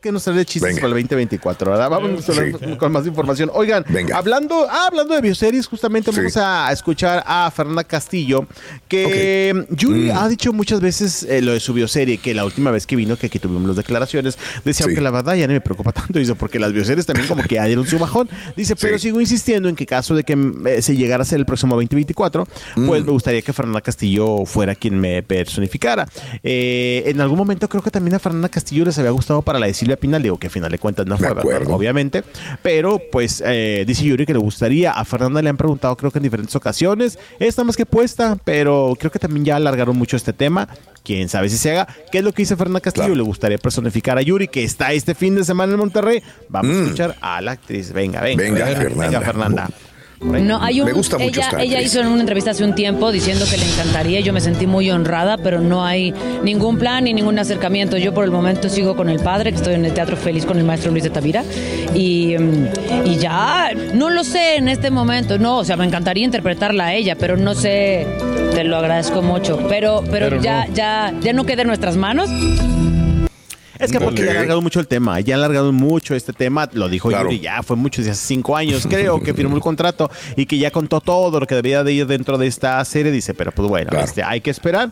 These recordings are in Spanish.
Que nos trae chistes para el 2024, ¿verdad? Vamos con- con más información. Oigan, hablando, ah, hablando de bioseries, justamente vamos a escuchar a Fernanda Castillo, que Yuri Mm. ha dicho muchas veces eh, lo de su bioserie, que la última vez que vino, que aquí tuvimos las declaraciones, decía, aunque la verdad ya no me preocupa tanto, dice, porque las bioseries también como que ya dieron su bajón. Dice, pero sigo insistiendo en que caso de que mm, eh, se llegara a ser el próximo 2024, pues Mm. me gustaría que Fernanda Castillo fuera quien me personificara. Eh, en algún momento creo que también a Fernanda Castillo les había gustado para la de Silvia Pinal, que a final de cuentas no fue obviamente, pero pues eh, dice Yuri que le gustaría. A Fernanda le han preguntado creo que en diferentes ocasiones, está más que puesta, pero creo que también ya alargaron mucho este tema. Quién sabe si se haga. ¿Qué es lo que dice Fernanda Castillo? Le gustaría personificar a Yuri, que está este fin de semana en Monterrey. Vamos a escuchar a la actriz. Venga, venga. Venga, venga, Fernanda. venga, Fernanda. No, hay un, Me gusta mucho ella, esta ella hizo en una entrevista hace un tiempo diciendo que le encantaría. Yo me sentí muy honrada, pero no hay ningún plan ni ningún acercamiento. Yo por el momento sigo con el padre, que estoy en el Teatro Feliz con el maestro Luis de Tavira. Y, mm, y ya, no lo sé en este momento. No, o sea, me encantaría interpretarla a ella, pero no sé. Te lo agradezco mucho. Pero, pero, Pero ya, no. ya, ya no queda en nuestras manos. Es que porque ya ha alargado mucho el tema, ya ha alargado mucho este tema, lo dijo Claro. Yuri, ya fue mucho, hace cinco años creo que firmó el contrato y que ya contó todo lo que debía de ir dentro de esta serie, dice, pero pues bueno, este, hay que esperar,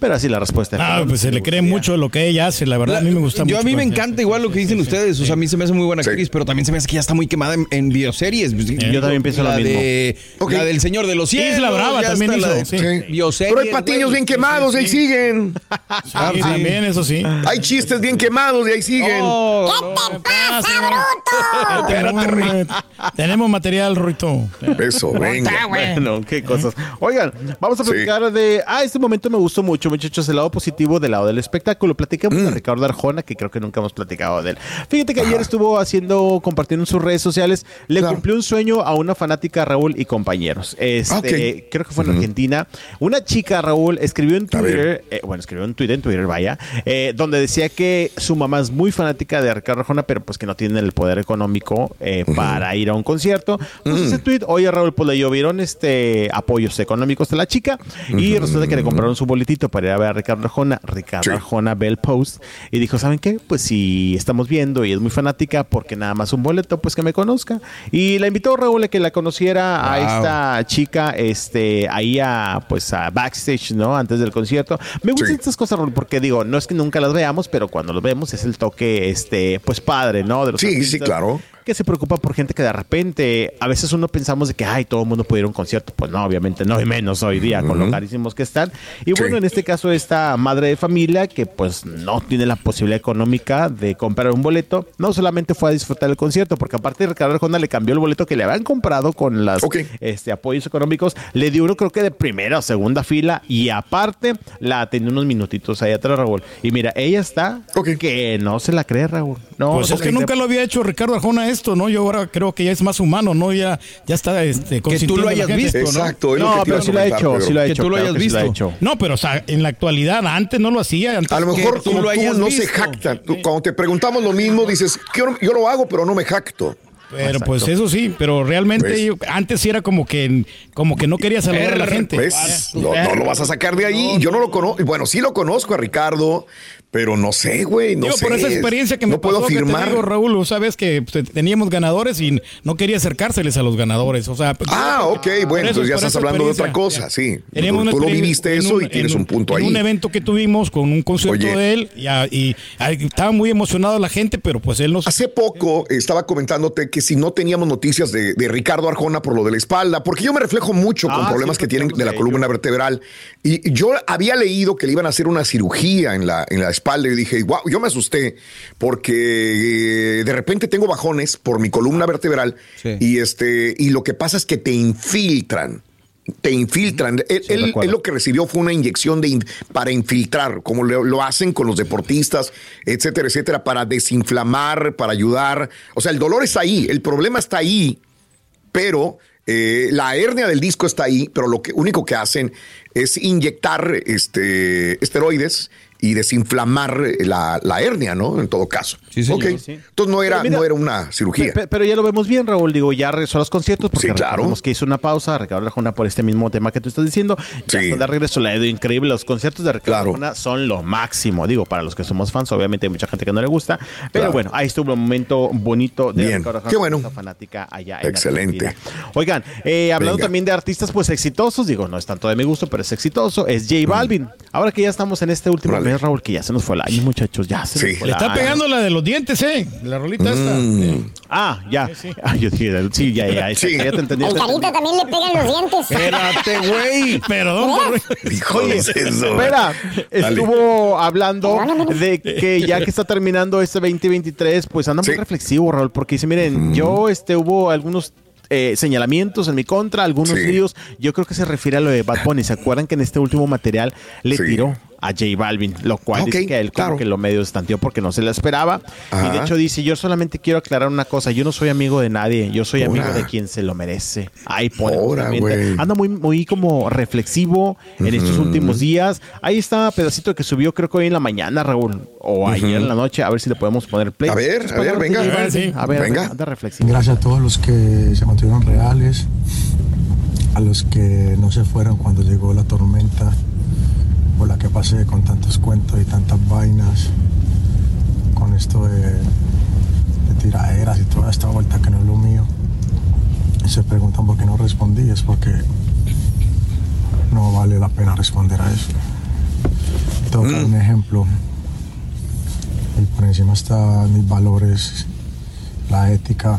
pero así la respuesta. Ah, pues se le cree mucho lo que ella hace, la verdad, a mí me gusta Yo mucho. a mí me encanta igual lo que dicen ustedes. O sea, a mí se me hace muy buena actriz, pero también se me hace que ya está muy quemada en, en bioseries. Yo también pienso la lo mismo. De, La del Señor de los Cielos. Isla Brava también la hizo, de sí. bioseries, Pero hay patiños güey. bien quemados, ahí siguen. Ah, sí, también, eso sí. Hay chistes bien quemados y ahí siguen. Tenemos, eh, tenemos material, Ruito. Eso, venga. Bueno, qué cosas. Oigan, vamos a platicar de. Ah, este momento me gustó mucho, muchachos. El lado positivo del lado del espectáculo. Platicamos Mm. de Ricardo Arjona, que creo que nunca hemos platicado de él. Fíjate que ayer estuvo haciendo, compartiendo en sus redes sociales. Le cumplió un sueño a una fanática, Raúl y compañeros. Este. Creo que fue en Argentina. Una chica, Raúl, escribió en Twitter, eh, bueno, escribió en Twitter, en Twitter, vaya, eh, donde decía que su mamá es muy fanática de Ricardo Arjona, pero pues que no tiene el poder económico eh, para ir a un concierto. Pues ese tweet, oye Raúl, pues le llovieron este apoyos económicos de la chica y resulta que le compraron su boletito para ir a ver a Ricardo Arjona. Ricardo Arjona ve el post y dijo, ¿saben qué? Pues si estamos viendo y es muy fanática, porque nada más un boleto, pues que me conozca. Y la invitó Raúl a que la conociera a esta chica, este, ahí a, pues a backstage, ¿no? Antes del concierto. Me gustan estas cosas, Raúl, porque digo, no es que nunca las veamos, pero cuando los vemos es el toque, este, pues padre, ¿no? De los Sí, sí, claro. Que se preocupa por gente que de repente, a veces uno pensamos de que, ay, todo el mundo puede ir a un concierto. Pues no, obviamente no, y menos hoy día, con lo carísimos que están. Y bueno, en este caso, esta madre de familia que pues no tiene la posibilidad económica de comprar un boleto, no solamente fue a disfrutar el concierto, porque aparte Ricardo Arjona le cambió el boleto que le habían comprado con las este, apoyos económicos, le dio uno creo que de primera o segunda fila y aparte la atendió unos minutitos ahí atrás, Raúl. Y mira, ella está que no se la cree, Raúl. No, Pues es que nunca lo había hecho Ricardo Arjona esto, ¿no? Yo ahora creo que ya es más humano, ¿no? Ya, ya está este, consintiendo a la gente. Exacto, es lo No, que pero sí lo ha hecho, Pedro. sí lo ha hecho. claro que sí lo ha hecho. No, pero o sea, en la actualidad, antes no lo hacía. Antes A lo mejor como tú no se visto. jacta. Tú, cuando te preguntamos lo mismo, dices, yo, no- yo lo hago, pero no me jacto. Pero pues eso sí, pero realmente Pues- antes sí era como que, como que no quería saludar a la gente. Pues, no, no lo vas a sacar de ahí. Yo no lo conozco. Bueno, sí lo conozco a Ricardo, pero no sé, güey. No Digo, sé. por esa experiencia que me no puedo pasó, afirmar. digo, Raúl, sabes que pues, teníamos ganadores y no quería acercárseles a los ganadores. O sea, Ah, ok, bueno, entonces ya estás hablando de otra cosa, sí. Teníamos Tú, lo viviste eso un- y tienes en un punto en ahí. un evento que tuvimos con un concierto Oye. de él y, estaba muy emocionado la gente, pero pues él nos... Hace poco estaba comentándote que si no teníamos noticias de, de Ricardo Arjona por lo de la espalda, porque yo me reflejo mucho con Ah, problemas sí, que tienen de la columna vertebral. Y yo había leído que le iban a hacer una cirugía en la, en la espalda y dije, wow, yo me asusté porque eh, de repente tengo bajones por mi columna vertebral Sí. y, este, y lo que pasa es que te infiltran. Te infiltran. Él, él- recuerdo. él lo que recibió fue una inyección de para infiltrar, como lo, lo hacen con los deportistas, etcétera, etcétera, para desinflamar, para ayudar. O sea, el dolor está ahí, el problema está ahí, pero eh, la hernia del disco está ahí, pero lo que, único que hacen es inyectar este, esteroides y desinflamar la, la hernia, ¿no? En todo caso. Sí, señor. Sí. Entonces no era, mira, no era una cirugía. Pe- Pero ya lo vemos bien, Raúl. Digo, ya regresó a los conciertos porque Sí, claro. que hizo una pausa, Ricardo Arjona por este mismo tema que tú estás diciendo. Ya Sí. está de regreso, le ha ido increíble. Los conciertos de Ricardo Claro. Arjona son lo máximo. Digo, para los que somos fans, obviamente hay mucha gente que no le gusta. Pero Claro. bueno, ahí estuvo un momento bonito de Bien. Ricardo Arjona. Qué bueno. fanática allá en Excelente. Argentina. Oigan, eh, hablando Venga. también de artistas pues exitosos, digo, no es tanto de mi gusto, pero es exitoso, es J Balvin. Ahora que ya estamos en este último Mes, Raúl, que ya se nos fue el año, muchachos, ya se Sí. nos fue Le está año. pegando la de los dientes, ¿eh? La rolita esta. Mm. Ah, ya. Ah, yo dije, sí, ya, ya, Sí. ya te entendí. Te carita también le pegan los dientes. Espérate, güey. Perdón, por- Híjole, eso. Espera, Dale. estuvo hablando de que ya que está terminando este 2023, pues anda muy Sí. reflexivo, Raúl, porque dice, miren, yo este hubo algunos eh, señalamientos en mi contra, algunos Sí. líos. Yo creo que se refiere a lo de Bad Bunny. ¿Se acuerdan que en este último material le Sí. tiró a J Balvin? Lo cual Ok, dice que él como claro. que lo medio estanteó porque no se lo esperaba. Y de hecho dice, yo solamente quiero aclarar una cosa, yo no soy amigo de nadie, yo soy amigo de quien se lo merece. Ahí pone. Anda muy, muy como reflexivo en estos últimos días. Ahí está pedacito que subió creo que hoy en la mañana, Raúl, o ayer en la noche, a ver si le podemos poner play. A ver, Tus a ver, venga. J Balvin. Sí. A ver, Venga. anda reflexivo. Gracias a todos los que se mantuvieron reales, a los que no se fueron cuando llegó la tormenta por la que pasé con tantos cuentos y tantas vainas, con esto de, de tiraderas y toda esta vuelta que no es lo mío. Y se preguntan por qué no respondí, es porque no vale la pena responder a eso. Tengo que dar un ejemplo. Y por encima están mis valores, la ética,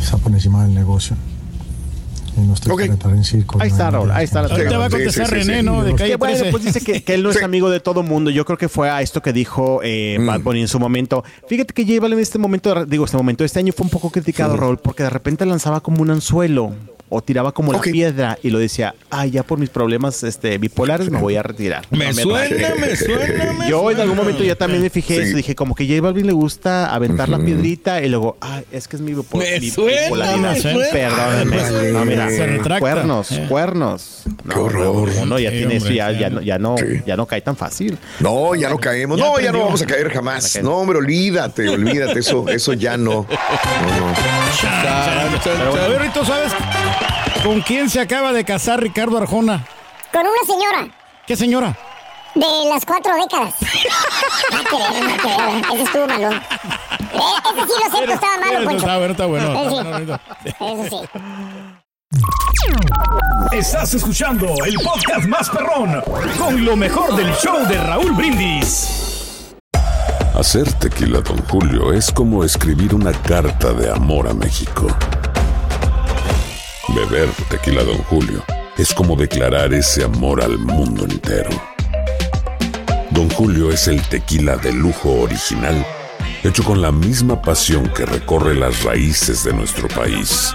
está por encima del negocio. En circo. Ahí está, Raúl, ahí está la Ahorita va a contestar sí, sí, René, sí. ¿no? De Que bueno, 13. pues dice que, que él no es Sí. amigo de todo mundo. Yo creo que fue a esto que dijo eh, Mm. Bad Bunny en su momento. Fíjate que J Balvin en este momento, digo, este momento, este año fue un poco criticado, Raúl, porque de repente lanzaba como un anzuelo o tiraba como Ok. la piedra y lo decía, ay, ya por mis problemas este, bipolares me voy a retirar. Me No suena, me suena, me Yo en algún suena. momento ya también me fijé Sí. eso, dije como que J Balvin le gusta aventar la piedrita y luego, ay, es que es mi bipo- Me suena, bipolaridad. me suena. Perdónenme. No, mira, Se retracta. cuernos, Eh. cuernos. No, Qué horror. no, no, ya Sí, tiene eso, ya, ya, no, ya, no, Sí. ya no cae tan fácil. No, ya no caemos. Ya no, ya no vamos a caer jamás. No, hombre, olvídate, olvídate. Eso, eso ya no. No, no. A ver, Rito, ¿sabes con quién se acaba de casar Ricardo Arjona? Con una señora ¿Qué señora? de las cuatro décadas. A querer, a querer. Ese estuvo malón. Eh, ese sí lo siento, estaba malo, Eso Poncho. está bueno, está bueno. Ese está sí. bueno, Rito. Eso sí. Estás escuchando el podcast más perrón con lo mejor del show de Raúl Brindis. Hacer tequila, Don Julio, es como escribir una carta de amor a México. Beber tequila, Don Julio, es como declarar ese amor al mundo entero. Don Julio es el tequila de lujo original, hecho con la misma pasión que recorre las raíces de nuestro país.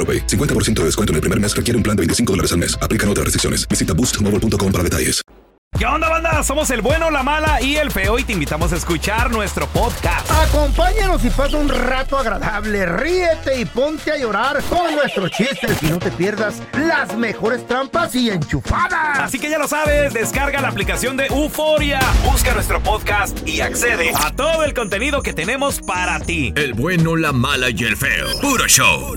AroPay. 50% de descuento en el primer mes requiere un plan de 25 dólares al mes. Aplican otras restricciones. Visita boostmobile.com para detalles. ¿Qué onda, banda? Somos el bueno, la mala y el feo y te invitamos a escuchar nuestro podcast. Acompáñanos y pasa un rato agradable. Ríete y ponte a llorar con nuestros chistes y no te pierdas las mejores trampas y enchufadas. Así que ya lo sabes, descarga la aplicación de Euforia, busca nuestro podcast y accede a todo el contenido que tenemos para ti. El bueno, la mala y el feo. Puro show.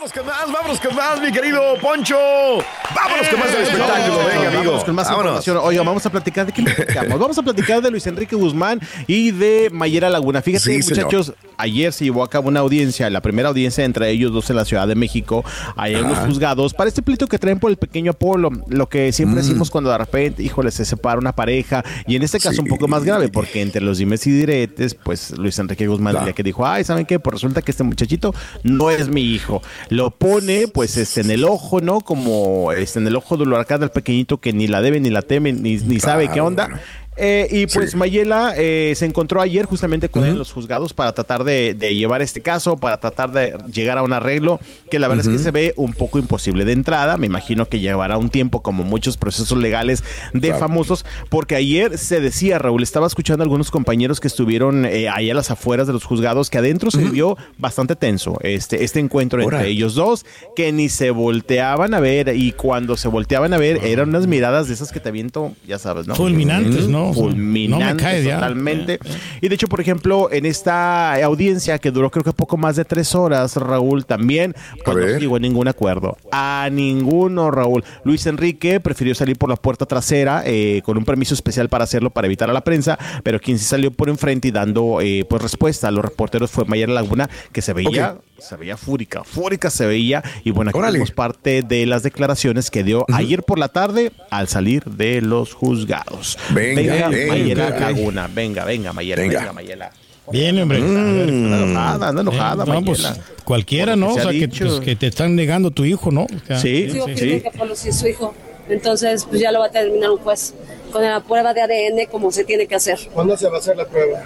Vámonos con más, vámonos con más, mi querido Poncho. Vámonos con más del espectáculo. Venga, amigo. Vámonos con más Vámonos. información. Oiga, vamos a platicar de qué platicamos. Vamos a platicar de Luis Enrique Guzmán y de Mayera Laguna. Fíjate, Sí, señor. muchachos, ayer se llevó a cabo una audiencia, la primera audiencia entre ellos dos en la Ciudad de México, allá en los juzgados, para este pleito que traen por el pequeño Apolo. Lo que siempre Mm. decimos cuando de repente, híjole, se separa una pareja. Y en este caso un poco más grave, porque entre los dimes y diretes, pues Luis Enrique Guzmán Claro. ya que dijo, ay, ¿saben qué? Pues resulta que este muchachito no es mi hijo. Lo pone, pues, este, en el ojo, ¿no? Como este, en el ojo del huracán del pequeñito que ni la debe, ni la teme, ni, ni sabe qué Claro, onda. bueno. Eh, y pues Sí. Mayela eh, se encontró ayer justamente con él en los juzgados para tratar de, de llevar este caso, para tratar de llegar a un arreglo, que la verdad es que se ve un poco imposible de entrada. Me imagino que llevará un tiempo, como muchos procesos legales de Claro. famosos, porque ayer se decía, Raúl, estaba escuchando a algunos compañeros que estuvieron eh, ahí a las afueras de los juzgados, que adentro se vio bastante tenso este, este encuentro Ora. entre ellos dos, que ni se volteaban a ver, y cuando se volteaban a ver, eran unas miradas de esas que te aviento, ya sabes, ¿no? Fulminantes, ¿no? Fulminantes No me cae ya. totalmente. Y de hecho, por ejemplo, en esta audiencia que duró creo que poco más de tres horas, Raúl también pues, no llegó a ningún acuerdo. A ninguno, Raúl. Luis Enrique prefirió salir por la puerta trasera eh, con un permiso especial para hacerlo, para evitar a la prensa, pero quien sí salió por enfrente y dando eh, pues respuesta a los reporteros fue Mayer Laguna, que se veía... Se veía fúrica, fúrica se veía. Y bueno, aquí Órale. tenemos parte de las declaraciones que dio ayer por la tarde al salir de los juzgados. Venga, venga, Mayela venga. Laguna. Venga, venga, Mayela. Venga. Venga, Mayela. Bien, hombre. Anda enojada, anda enojada, no, pues, Mayela. cualquiera, ¿no? O sea, que, pues, que te están negando tu hijo, ¿no? O sea, Sí, sí, sí. que su hijo. Entonces, pues ya lo va a terminar un juez con la prueba de ADN como se tiene que hacer. ¿Cuándo se va a hacer la prueba?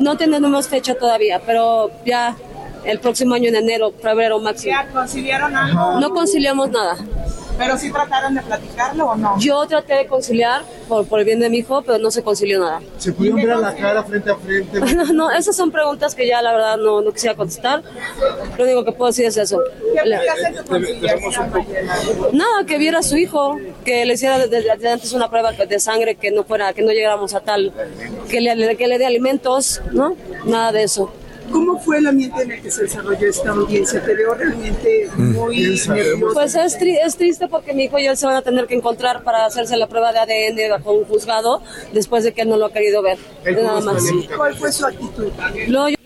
No tenemos fecha todavía, pero ya el próximo año en enero, febrero máximo. ¿Ya conciliaron algo? No conciliamos nada. ¿Pero sí trataron de platicarlo o no? Yo traté de conciliar por, por el bien de mi hijo, pero no se concilió nada. ¿Se pudieron ver a la cara frente a frente? No, no, esas son preguntas que ya la verdad no, no quisiera contestar. Lo único que puedo decir es eso. ¿Qué Le-? Nada, que viera a su hijo, que le hiciera desde desde antes una prueba de sangre, que no fuera, que no llegáramos a tal, que le, que le dé alimentos, ¿no? Nada de eso. ¿Cómo fue el ambiente en el que se desarrolló esta audiencia? ¿Te veo realmente muy nervioso? Pues es, tri- es triste porque mi hijo y él se van a tener que encontrar para hacerse la prueba de ADN bajo un juzgado después de que él no lo ha querido ver. Nada más. ¿Cuál fue su actitud? No, yo-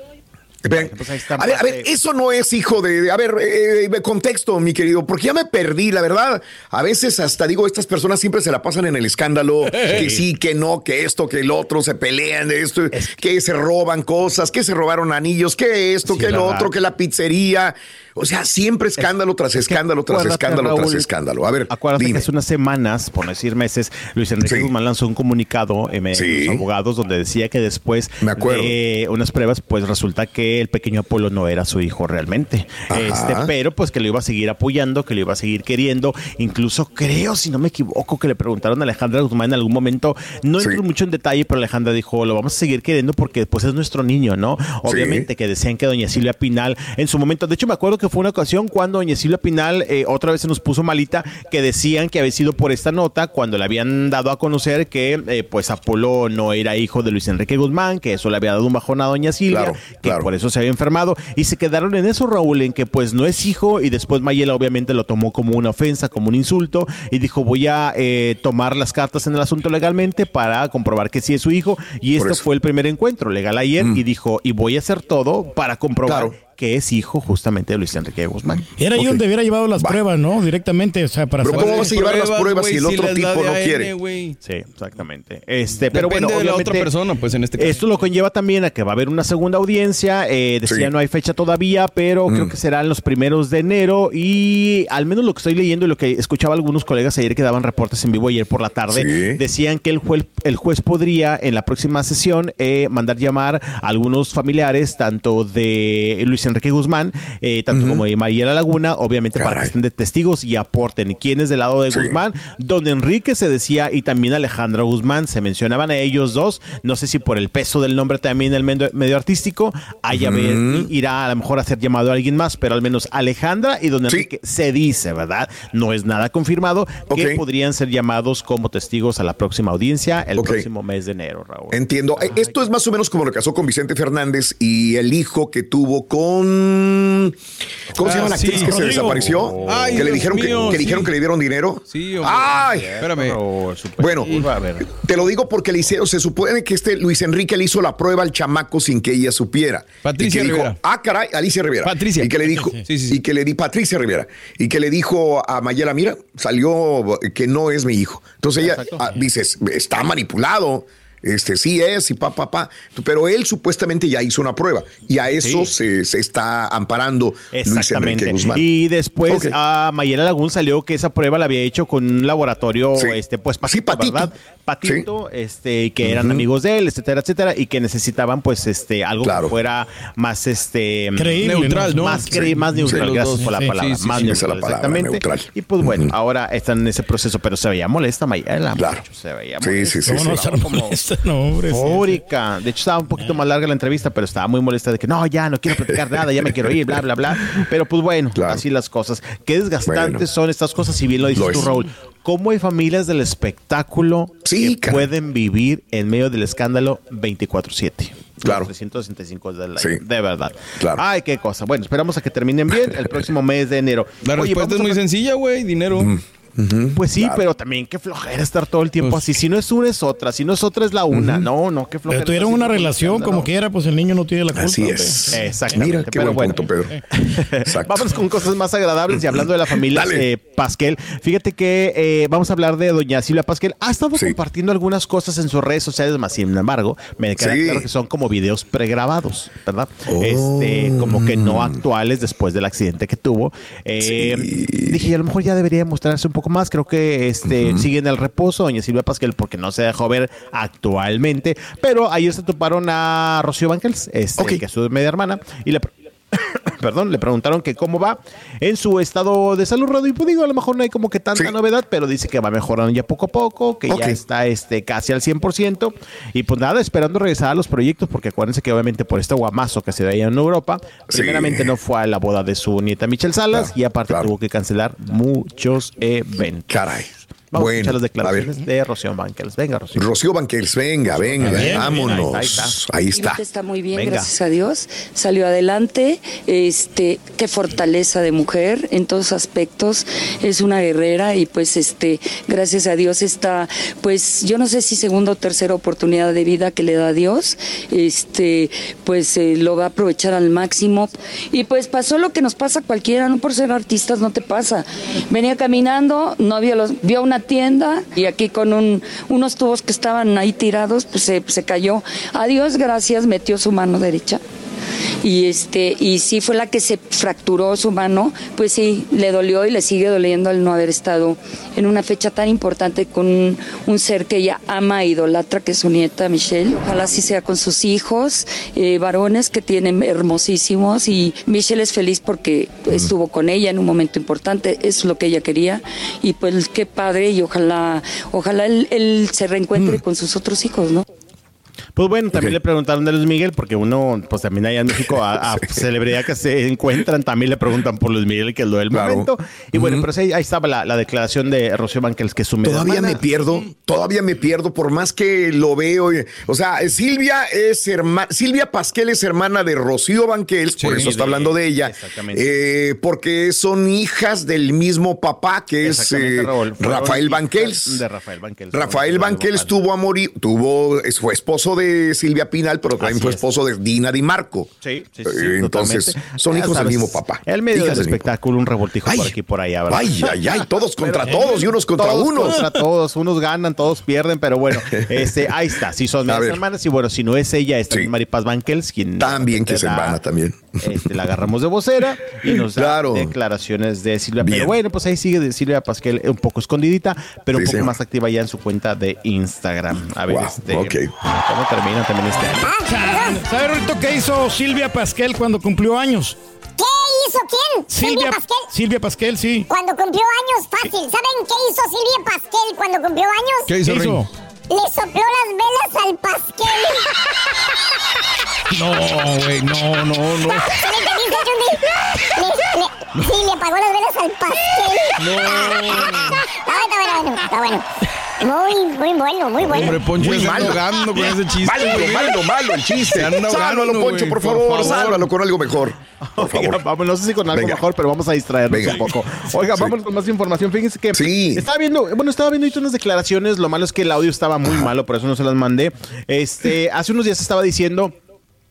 Ven. A ver, a ver, eso no es hijo de. a ver, eh, eh, contexto, mi querido, porque ya me perdí, la verdad. A veces hasta digo, estas personas siempre se la pasan en el escándalo, que sí, que no, que esto, que el otro, se pelean de esto, que se roban cosas, que se robaron anillos, que esto, Sí, que lo verdad. otro, que la pizzería. O sea, siempre escándalo tras escándalo, tras escándalo, tras escándalo. A ver, Acuérdate dime. que hace unas semanas, por no decir meses, Luis Enrique Sí. Guzmán lanzó un comunicado en Sí. los abogados donde decía que después Me acuerdo. de unas pruebas, pues resulta que el pequeño Apolo no era su hijo realmente. Ajá. Este, pero pues que lo iba a seguir apoyando, que lo iba a seguir queriendo. Incluso creo, si no me equivoco, que le preguntaron a Alejandra Guzmán en algún momento, no Sí. entró mucho en detalle, pero Alejandra dijo, lo vamos a seguir queriendo porque pues es nuestro niño, ¿no? Obviamente que decían que doña Silvia Pinal en su momento, de hecho me acuerdo que fue una ocasión cuando doña Silvia Pinal eh, otra vez se nos puso malita, que decían que había sido por esta nota cuando le habían dado a conocer que eh, pues Apolo no era hijo de Luis Enrique Guzmán, que eso le había dado un bajón a doña Silvia, Claro, que claro. por eso se había enfermado y se quedaron en eso, Raúl, en que pues no es hijo y después Mayela obviamente lo tomó como una ofensa, como un insulto y dijo voy a eh, tomar las cartas en el asunto legalmente para comprobar que sí es su hijo y esto fue el primer encuentro legal ayer y dijo y voy a hacer todo para comprobar que es hijo justamente de Luis Enrique Guzmán. Era ahí donde hubiera llevado las pruebas, ¿no? Directamente, o sea, para Pero ¿cómo vas a llevar las pruebas si el otro tipo no quiere? Sí, exactamente. Este, pero bueno, de la otra persona, pues en este caso. Esto lo conlleva también a que va a haber una segunda audiencia. Eh, decía, Sí. no hay fecha todavía, pero creo que serán los primeros de enero. Y al menos lo que estoy leyendo y lo que escuchaba algunos colegas ayer que daban reportes en vivo ayer por la tarde, Sí. decían que el juez, el juez podría en la próxima sesión eh, mandar llamar a algunos familiares, tanto de Luis Enrique Guzmán, eh, tanto como de Mariela Laguna, obviamente para que estén de testigos y aporten. ¿Quién es del lado de Guzmán? Don Enrique se decía y también Alejandra Guzmán. Se mencionaban a ellos dos. No sé si por el peso del nombre también el medio, medio artístico, ver- irá a lo mejor a ser llamado a alguien más, pero al menos Alejandra y Don Enrique se dice, ¿verdad? No es nada confirmado que podrían ser llamados como testigos a la próxima audiencia el próximo mes de enero, Raúl. Entiendo. Eh, Esto es más o menos como lo que pasó con Vicente Fernández y el hijo que tuvo con. ¿Cómo se Ah, llama la sí, actriz que se desapareció? Ay, que le dijeron mío, que, que dijeron sí. que le dieron dinero. Sí, hombre. ¡Ay! Espérame. Bueno, te lo digo porque le hicieron, se supone que este Luis Enrique le hizo la prueba al chamaco sin que ella supiera. Patricia y que Rivera. Dijo, ah, caray, Alicia Rivera. Patricia. Y que le dijo, y que le di Patricia Rivera. Y que le dijo a Mayela, mira, salió que no es mi hijo. Entonces ella ah, dices, está manipulado. Este sí es y pa, pa, pa. Pero él supuestamente ya hizo una prueba y a eso se, se está amparando Luis Enrique. Guzmán. Y después a Mayela Lagún salió que esa prueba la había hecho con un laboratorio, Sí. este, pues patito, ¿verdad? Patito, este, y que eran amigos de él, etcétera, etcétera, y que necesitaban, pues, este, algo que fuera más, este, Creíble, Neutral, ¿no? Más, Sí. cre- más Sí, neutral, gracias por la Sí, palabra, sí, sí, más sí. neutral, Esa es la palabra, exactamente. neutral. Y pues bueno, ahora están en ese proceso, pero se veía molesta Mayela. Claro. Se veía Sí, molesta. sí, sí, ¿Cómo no sí. molesta? No, hombre. sí, sí. Eufórica. De hecho, estaba un poquito más larga la entrevista, pero estaba muy molesta de que no, ya no quiero platicar nada, ya me quiero ir, bla, bla, bla. Pero pues bueno, así las cosas. Qué desgastantes Bueno. son estas cosas, si bien lo dices Lo tú. Raúl. ¿Cómo hay familias del espectáculo que pueden vivir en medio del escándalo 24-7? Claro. 365 del año. Sí. De verdad. Claro. Ay, qué cosa. Bueno, esperamos a que terminen bien el próximo mes de enero. La Oye, respuesta es a muy sencilla, güey. Dinero. Pues sí, Claro. pero también qué flojera estar todo el tiempo así. Si no es una, es otra. Si no es otra, es la una. No, no, qué flojera. Pero tuvieron una relación como quiera, pues el niño no tiene la culpa. Así es. Exactamente. Mira, qué pero buen bueno. punto, Pedro. Vamos con cosas más agradables y hablando de la familia eh, Pasquel. Fíjate que eh, vamos a hablar de doña Silvia Pasquel. Ha estado compartiendo algunas cosas en sus redes sociales, más sin embargo, me queda Sí. claro que son como videos pregrabados, ¿verdad? Oh. Este, como que no actuales después del accidente que tuvo. Eh, Dije, a lo mejor ya debería mostrarse un poco más. Creo que este sigue en el reposo, doña Silvia Pasquel, porque no se dejó ver actualmente. Pero ayer se toparon a Rocío Banquels, este, que es su media hermana, y le perdón, le preguntaron que cómo va en su estado de salud, Rodo, y pues digo, a lo mejor no hay como que tanta novedad, pero dice que va mejorando ya poco a poco, que ya está este, casi al 100%, y pues nada, esperando regresar a los proyectos, porque acuérdense que obviamente por este guamazo que se veía en Europa, primeramente no fue a la boda de su nieta Michelle Salas, y aparte tuvo que cancelar muchos eventos. Caray. Vamos Bueno, a escuchar las declaraciones de Rocío Banquels. Venga, Rocío. Rocío Banquels, venga, venga, Bien, vámonos. ahí está. Ahí está. Está muy bien, Venga. gracias a Dios. Salió adelante. Este, qué fortaleza de mujer en todos aspectos. Es una guerrera y pues este, gracias a Dios está, pues yo no sé si segunda o tercera oportunidad de vida que le da Dios. Este, pues eh, lo va a aprovechar al máximo. Y pues pasó lo que nos pasa a cualquiera, no por ser artistas no te pasa. Venía caminando, no vio los, vio una tienda y aquí con un, unos tubos que estaban ahí tirados, pues se, se cayó. A Dios gracias, metió su mano derecha. Y este, y sí fue la que se fracturó su mano, pues sí, le dolió y le sigue doliendo el no haber estado en una fecha tan importante con un, un ser que ella ama e idolatra, que es su nieta Michelle. Ojalá sí sea con sus hijos, eh, varones que tienen hermosísimos, y Michelle es feliz porque estuvo con ella en un momento importante, es lo que ella quería, y pues qué padre, y ojalá, ojalá él, él se reencuentre con sus otros hijos, ¿no? Pues bueno, también le preguntaron de Luis Miguel, porque uno, pues también allá en México, a, a celebridad que se encuentran, también le preguntan por Luis Miguel, que es lo del momento. Y bueno, pero sí, ahí estaba la, la declaración de Rocío Banquels, que es su Todavía hermana. me pierdo, todavía me pierdo, por más que lo veo. eh, O sea, Silvia es hermana, Silvia Pasquel es hermana de Rocío Banquels, por eso está de- hablando de ella. eh, porque son hijas del mismo papá, que es Exactamente, eh, Raúl. Rafael Banquels. De Rafael Banquels. Rafael Banquels tuvo a morir, tuvo, fue esposo de Silvia Pinal, pero también Así fue es. esposo de Dina Di Marco. Sí, sí, sí, Eh, Entonces, totalmente. son hijos del mismo papá. El medio del espectáculo, un revoltijo por aquí y por allá, ¿verdad? Ay, ay, ay, todos contra Pero- todos y unos contra todos unos. Contra todos, unos ganan, todos pierden, pero bueno, este, ahí está. Si son ver. hermanas, y bueno, si no es ella, es también Maripaz Banquels, quien También que da- embana también. Este, la agarramos de vocera y nos da Claro. declaraciones de Silvia. Bien. Pero bueno, pues ahí sigue de Silvia Pasquel un poco escondidita, pero un poco sí. más activa ya en su cuenta de Instagram. A ver, Wow, este. ¿cómo termina también este año? ¿Sabe ahorita qué hizo Silvia Pasquel cuando cumplió años? ¿Qué hizo quién? Silvia Pasquel. Silvia Pasquel, sí. Cuando cumplió años, fácil. ¿Saben qué hizo Silvia Pasquel cuando cumplió años? ¿Qué hizo, ¿Qué hizo? Le sopló las velas al pasquel. No, güey, no, no, no. ¿Sí? Le, le, sí, le apagó las velas al pastel. No. Está bueno, está bueno, está bueno. Muy, muy bueno, muy bueno. Hombre, Poncho, Muy malo. ahogando con ese chiste. Malo, malo, malo el chiste. Anda Sálvalo, Poncho, güey, por favor, sálvalo con algo mejor. Por Oiga, favor. vamos, no sé si con algo Venga. mejor, pero vamos a distraernos Venga. un poco. Oiga, Sí. vamos con más información. Fíjense que Sí. estaba viendo, bueno, estaba viendo ahorita unas declaraciones. Lo malo es que el audio estaba muy malo, por eso no se las mandé. Este, hace unos días estaba diciendo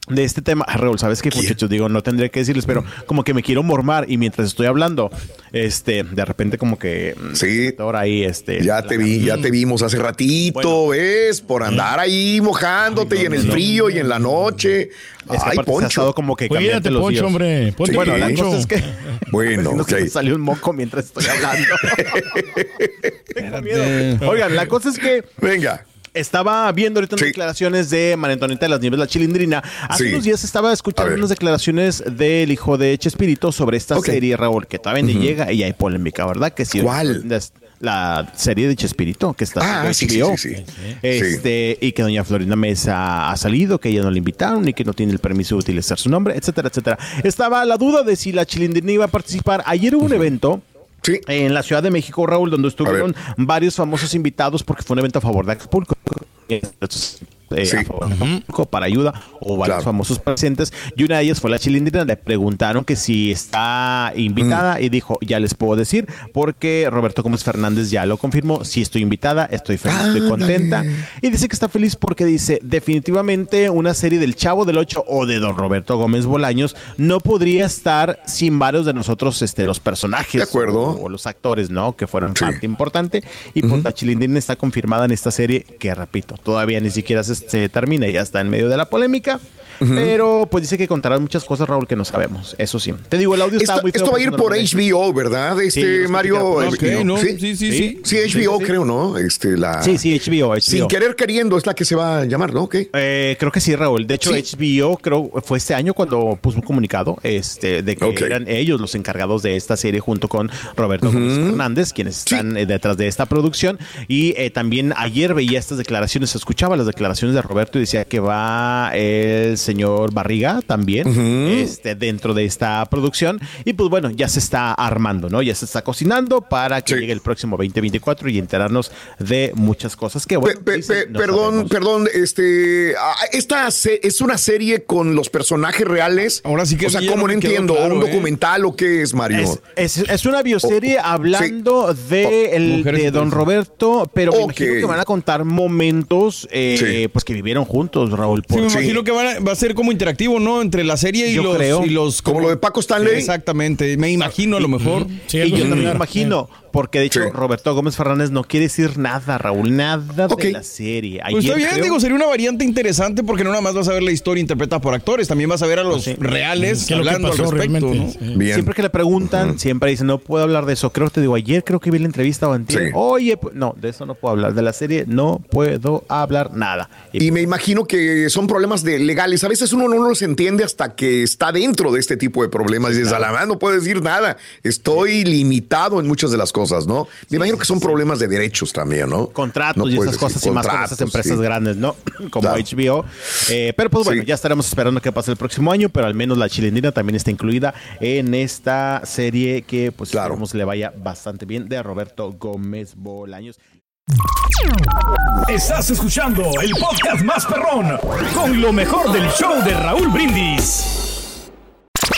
de este tema, Ah, Raúl, ¿sabes qué, muchachos? Digo, no tendría que decirles, pero como que me quiero mormar y mientras estoy hablando, este, de repente como que... Sí. Ahora ahí, este... Ya te vi, ya te vimos hace ratito, ¿ves? Por andar ahí mojándote y en el frío y en la noche. Es que Ay, Poncho. estado como que Cuídate, los Poncho, días. hombre. Ponte bueno, la cosa es que... Bueno, no ok. se me salió un moco mientras estoy hablando. Tengo miedo. Oigan, la cosa es que... Venga. Estaba viendo ahorita unas declaraciones de María Antonieta de las Nieves, la chilindrina. Hace Sí. unos días estaba escuchando unas declaraciones del hijo de Chespirito sobre esta serie, Raúl, que todavía ni Ujú. llega y hay polémica, ¿verdad? Que sí, ¿Cuál? La serie de Chespirito, que está Ah, sí, sí. Este, y que doña Florinda Mesa ha salido, que ella no la invitaron y que no tiene el permiso de utilizar su nombre, etcétera, etcétera. Estaba la duda de si la chilindrina iba a participar. Ayer hubo un evento en la Ciudad de México, Raúl, donde estuvieron varios famosos invitados porque fue un evento a favor de Acapulco. Entonces, eh, a favor Acapulco, para ayuda o varios famosos presentes y una de ellas fue la chilindrina. Le preguntaron que si está invitada y dijo ya les puedo decir porque Roberto Gómez Fernández ya lo confirmó. Si estoy invitada estoy feliz estoy contenta y dice que está feliz porque dice definitivamente una serie del Chavo del Ocho o de Don Roberto Gómez Bolaños no podría estar sin varios de nosotros este los personajes De acuerdo. o, o los actores no que fueron parte importante y pues la chilindrina está confirmada en esta serie que repito todavía ni siquiera se, se termina ya está en medio de la polémica pero pues dice que contarán muchas cosas Raúl que no sabemos eso sí te digo el audio está Esto, muy feo esto va a ir por HBO, ¿verdad? Este Mario. no, sí, sí, sí, sí. Sí, HBO, Sí, sí. creo, ¿no? Este, la... Sí, sí, HBO, HBO. Sin querer queriendo es la que se va a llamar, ¿no? ¿Ok? Eh, creo que sí, Raúl. De hecho, HBO creo fue este año cuando puso un comunicado este, de que eran ellos los encargados de esta serie junto con Roberto Gómez Fernández, quienes están eh, detrás de esta producción. Y eh, también ayer veía estas declaraciones, escuchaba las declaraciones de Roberto y decía que va el señor Barriga también este, dentro de esta producción. Y pues bueno, ya se está armando, ¿no? Ya se está cocinando para que llegue el próximo 2024 y enterarnos de muchas cosas que bueno. Pe- dicen, pe- no perdón, sabemos. perdón, este, ah, esta se- es una serie con los personajes reales. Ahora sí que o sea, ¿cómo no me entiendo? claro, ¿Un ¿eh? documental o qué es, Mario? Es, es- es una bioserie hablando de, el, Mujeres de Don. Roberto, pero me Ok. imagino que van a contar momentos eh, pues que vivieron juntos, Raúl. Sí, me imagino que van a- va a ser como interactivo, ¿no? Entre la serie y Yo los, creo. y los. Como lo de Paco Stanley. Sí, exactamente. Me imagino a lo mejor. Sí, y yo también me imagino, porque de hecho Sí. Roberto Gómez Fernández no quiere decir nada, Raúl, nada de la serie. Pues está Ayer bien, creo- digo, sería una variante interesante porque no nada más vas a ver la historia interpretada por actores, también vas a ver a los Sí. reales ¿Qué es lo que hablando al pasó respecto, ¿no? realmente? Sí. Bien. Siempre que le preguntan, siempre dicen, no puedo hablar de eso. Creo que te digo, ayer creo que vi la entrevista o antier. Sí. Oye, pues, no, de eso no puedo hablar. De la serie no puedo hablar nada. Y me imagino que son problemas de legales a veces uno no los entiende hasta que está dentro de este tipo de problemas. Y dices, a la mano no puedo decir nada. Estoy limitado en muchas de las cosas, ¿no? Me imagino que son problemas de derechos también, ¿no? Contratos y esas cosas y más con esas empresas grandes, ¿no? Como HBO. Eh, pero pues bueno, ya estaremos esperando qué pase el próximo año, pero al menos la chilindrina también está incluida en esta serie que pues claro. le vaya bastante bien de Roberto Gómez Bolaños. Estás escuchando el podcast más perrón con lo mejor del show de Raúl Brindis.